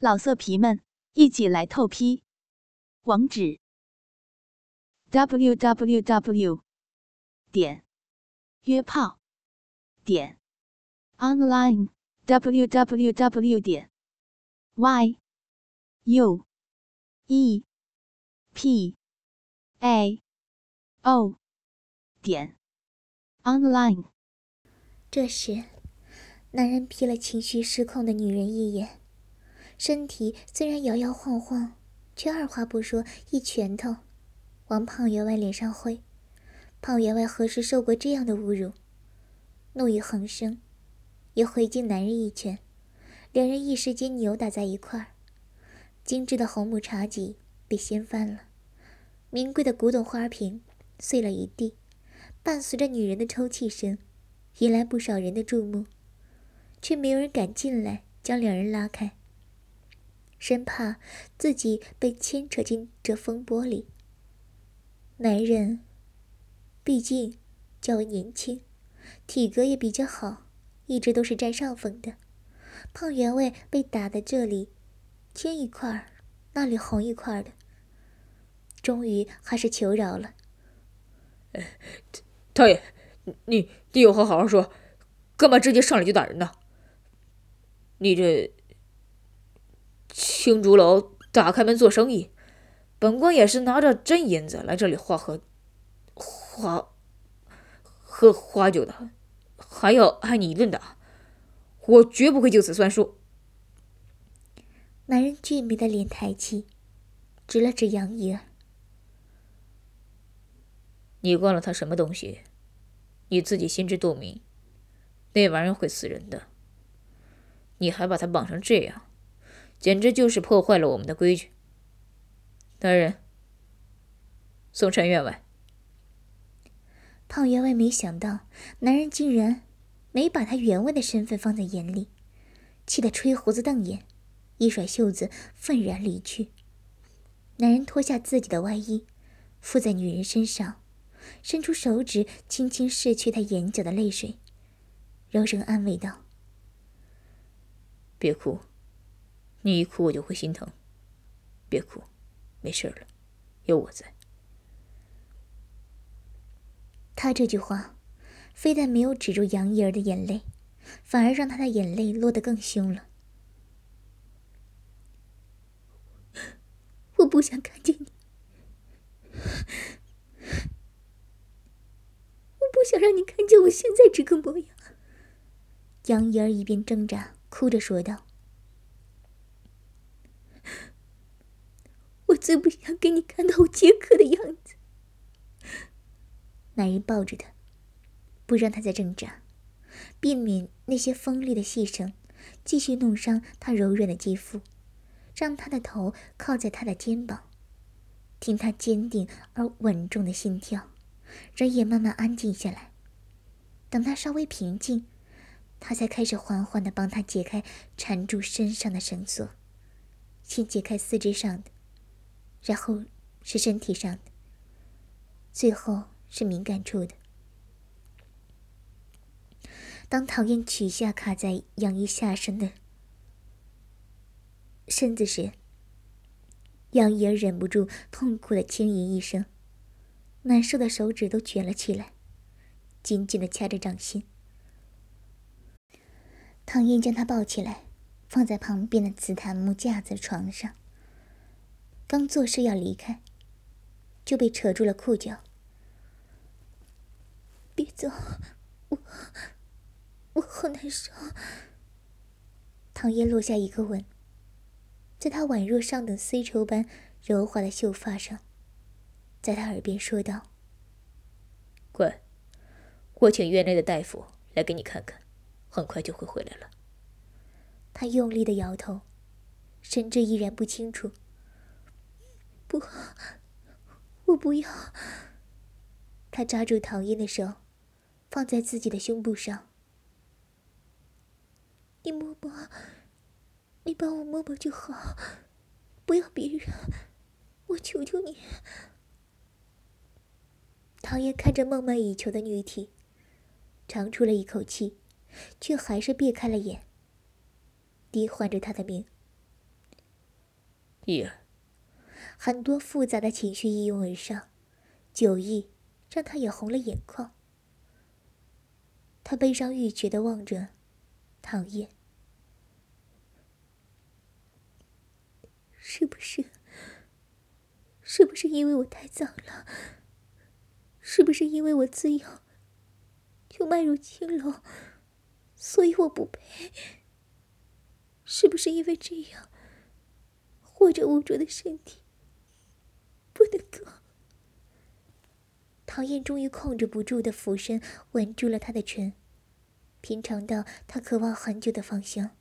老色皮们，一起来透批！网址：w w w 点约炮点 online w w w 点 y u e p a o 点 online。这时，男人瞥了情绪失控的女人一眼。身体虽然摇摇晃晃，却二话不说，一拳头往胖员外脸上挥。胖员外何时受过这样的侮辱？怒意横生，也回敬男人一拳。两人一时间扭打在一块儿，精致的红木茶几被掀翻了，名贵的古董花瓶碎了一地，伴随着女人的抽泣声，引来不少人的注目，却没有人敢进来将两人拉开。生怕自己被牵扯进这风波里。男人毕竟较为年轻，体格也比较好，一直都是占上风的。胖员外被打的这里青一块儿，那里红一块的，终于还是求饶了。大爷，你你有话好好说，干嘛直接上来就打人呢？你这……青竹楼打开门做生意，本官也是拿着真银子来这里花喝花喝花酒的，还要挨你一顿打，我绝不会就此算数。男人俊美的脸抬起，指了指杨怡：“你灌了他什么东西？你自己心知肚明，那玩意儿会死人的，你还把他绑成这样。”简直就是破坏了我们的规矩。大人，送陈员外。胖员外没想到男人竟然没把他员外的身份放在眼里，气得吹胡子瞪眼，一甩袖子，愤然离去。男人脱下自己的外衣，附在女人身上，伸出手指轻轻拭去她眼角的泪水，柔声安慰道：“别哭。”你一哭，我就会心疼。别哭，没事了，有我在。他这句话，非但没有止住杨怡儿的眼泪，反而让她的眼泪落得更凶了。我不想看见你，我不想让你看见我现在这个模样。杨怡儿一边挣扎，哭着说道。最不想给你看到我杰克的样子。男人抱着她，不让她再挣扎，避免那些锋利的细绳继续弄伤她柔软的肌肤，让她的头靠在他的肩膀，听他坚定而稳重的心跳，人也慢慢安静下来。等他稍微平静，他才开始缓缓的帮他解开缠住身上的绳索，先解开四肢上的。然后是身体上的，最后是敏感处的。当讨厌取下卡在杨一下身的身子时，杨怡儿忍不住痛苦的轻吟一声，难受的手指都卷了起来，紧紧的掐着掌心。唐嫣将她抱起来，放在旁边的紫檀木架子床上。刚做势要离开，就被扯住了裤脚。别走，我我好难受。唐嫣落下一个吻，在他宛若上等丝绸般柔滑的秀发上，在他耳边说道：“乖，我请院内的大夫来给你看看，很快就会回来了。”他用力的摇头，神志依然不清楚。不，我不要。他抓住唐嫣的手，放在自己的胸部上。你摸摸，你帮我摸摸就好，不要别人，我求求你。唐嫣看着梦寐以求的女体，长出了一口气，却还是别开了眼，低唤着他的名：“伊儿。很多复杂的情绪一涌而上，酒意让他也红了眼眶。他悲伤欲绝的望着唐嫣，是不是？是不是因为我太脏了？是不是因为我自幼就迈入青楼，所以我不配？是不是因为这样，或者污浊的身体不能够？唐燕终于控制不住的俯身吻住了他的唇，品尝到他渴望很久的芳香，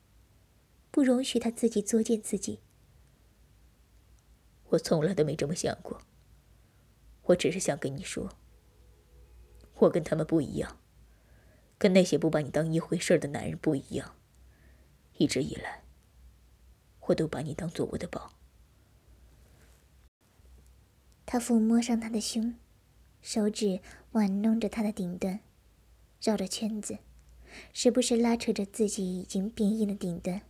不容许他自己作践自己。我从来都没这么想过。我只是想跟你说，我跟他们不一样，跟那些不把你当一回事的男人不一样。一直以来，我都把你当做我的宝。他抚摸上她的胸，手指玩弄着她的顶端，绕着圈子，时不时拉扯着自己已经变硬的顶端，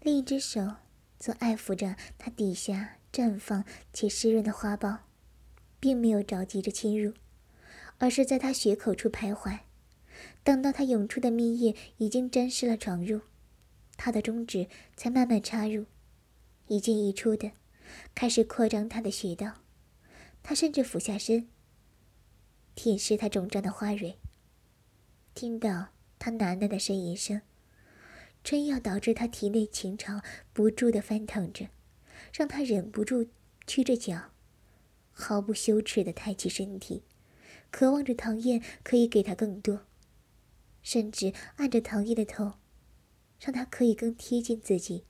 另一只手则爱抚着她底下。绽放且湿润的花苞，并没有着急着侵入，而是在她血口处徘徊。等到她涌出的蜜液已经沾湿了床褥，他的中指才慢慢插入，一进一出的，开始扩张他的穴道。他甚至俯下身，舔舐他肿胀的花蕊，听到他喃喃的呻吟声，春药导致他体内情潮不住的翻腾着。让他忍不住屈着脚，毫不羞耻的抬起身体，渴望着唐燕可以给他更多，甚至按着唐燕的头，让他可以更贴近自己。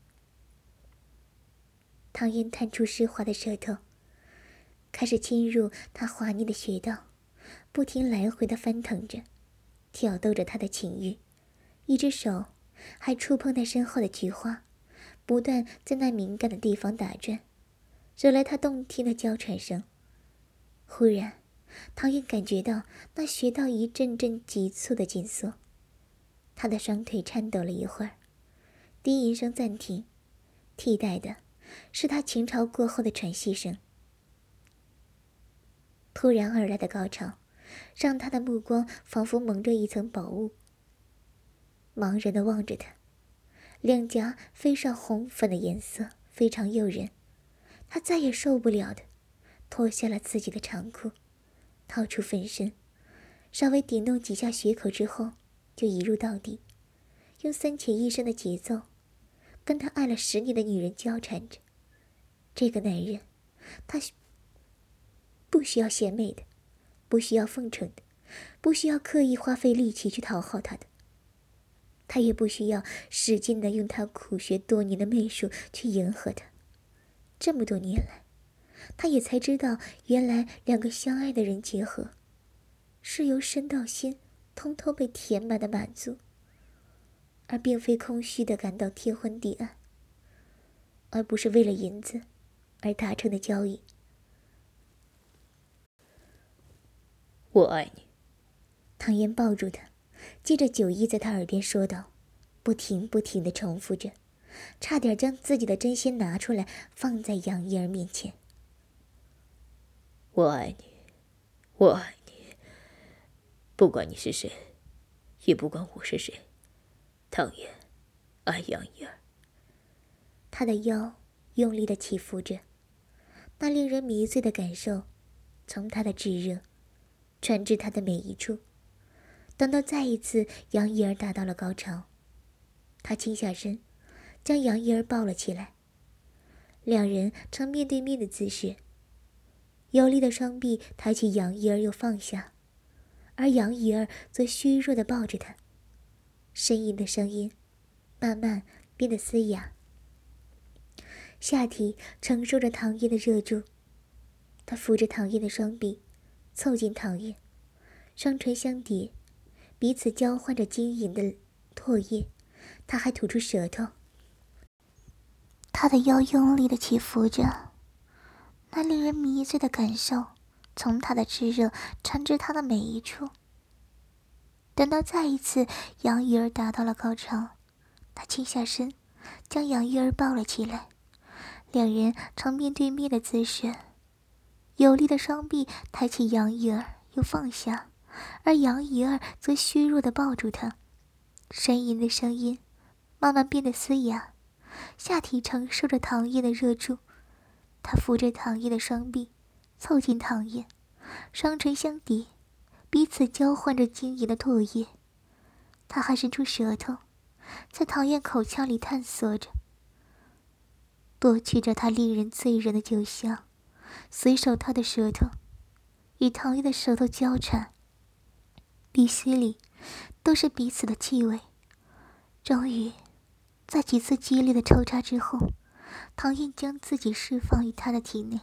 唐嫣探出湿滑的舌头，开始侵入他滑腻的穴道，不停来回的翻腾着，挑逗着他的情欲，一只手还触碰他身后的菊花。不断在那敏感的地方打转，惹来他动听的娇喘声。忽然，唐嫣感觉到那穴道一阵阵急促的紧缩，他的双腿颤抖了一会儿，低吟声暂停，替代的是他情潮过后的喘息声。突然而来的高潮，让他的目光仿佛蒙着一层薄雾，茫然的望着他。两颊飞上红粉的颜色，非常诱人。他再也受不了的，脱下了自己的长裤，掏出分身，稍微顶动几下血口之后，就一入到底，用三浅一深的节奏，跟他爱了十年的女人交缠着。这个男人，他不需要贤媚的，不需要奉承的，不需要刻意花费力气去讨好他的。他也不需要使劲的用他苦学多年的媚术去迎合他。这么多年来，他也才知道，原来两个相爱的人结合，是由身到心通通被填满的满足，而并非空虚的感到天昏地暗，而不是为了银子而达成的交易。我爱你。唐嫣抱住他。接着，酒意在他耳边说道，不停不停的重复着，差点将自己的真心拿出来放在杨怡儿面前。我爱你，我爱你，不管你是谁，也不管我是谁，唐嫣，爱杨怡儿。他的腰用力的起伏着，那令人迷醉的感受，从他的炙热，传至他的每一处。等到再一次杨怡儿达到了高潮，他倾下身，将杨怡儿抱了起来。两人呈面对面的姿势，有力的双臂抬起杨怡儿又放下，而杨怡儿则虚弱的抱着他。呻吟的声音慢慢变得嘶哑，下体承受着唐嫣的热度。他扶着唐嫣的双臂，凑近唐嫣，双唇相叠。彼此交换着晶莹的唾液，他还吐出舌头。他的腰用力的起伏着，那令人迷醉的感受从他的炙热传至他的每一处。等到再一次杨怡儿达到了高潮，他倾下身，将杨怡儿抱了起来，两人呈面对面的姿势，有力的双臂抬起杨怡儿，又放下，而杨怡儿则虚弱的抱住他，呻吟的声音慢慢变得嘶哑，下体承受着唐嫣的热柱，他扶着唐嫣的双臂，凑近唐嫣，双唇相抵，彼此交换着晶莹的唾液，他还伸出舌头。在唐嫣口腔里探索着，夺取着她令人醉人的酒香，随手他的舌头与唐嫣的舌头交缠，鼻息里都是彼此的气味。终于，在几次激烈的抽插之后，唐嫣将自己释放于他的体内。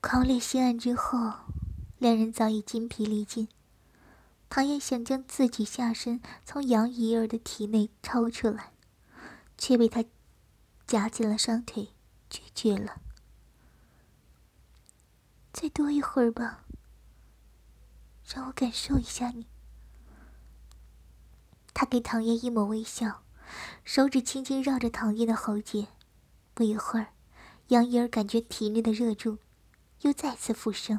狂烈性爱之后，两人早已筋疲力尽。唐嫣想将自己下身从杨怡儿的体内抽出来，却被他夹紧了双腿，拒绝了。再多一会儿吧，让我感受一下你。他给唐嫣一抹微笑，手指轻轻绕着唐嫣的喉结。不一会儿，杨怡儿感觉体内的热柱又再次复生。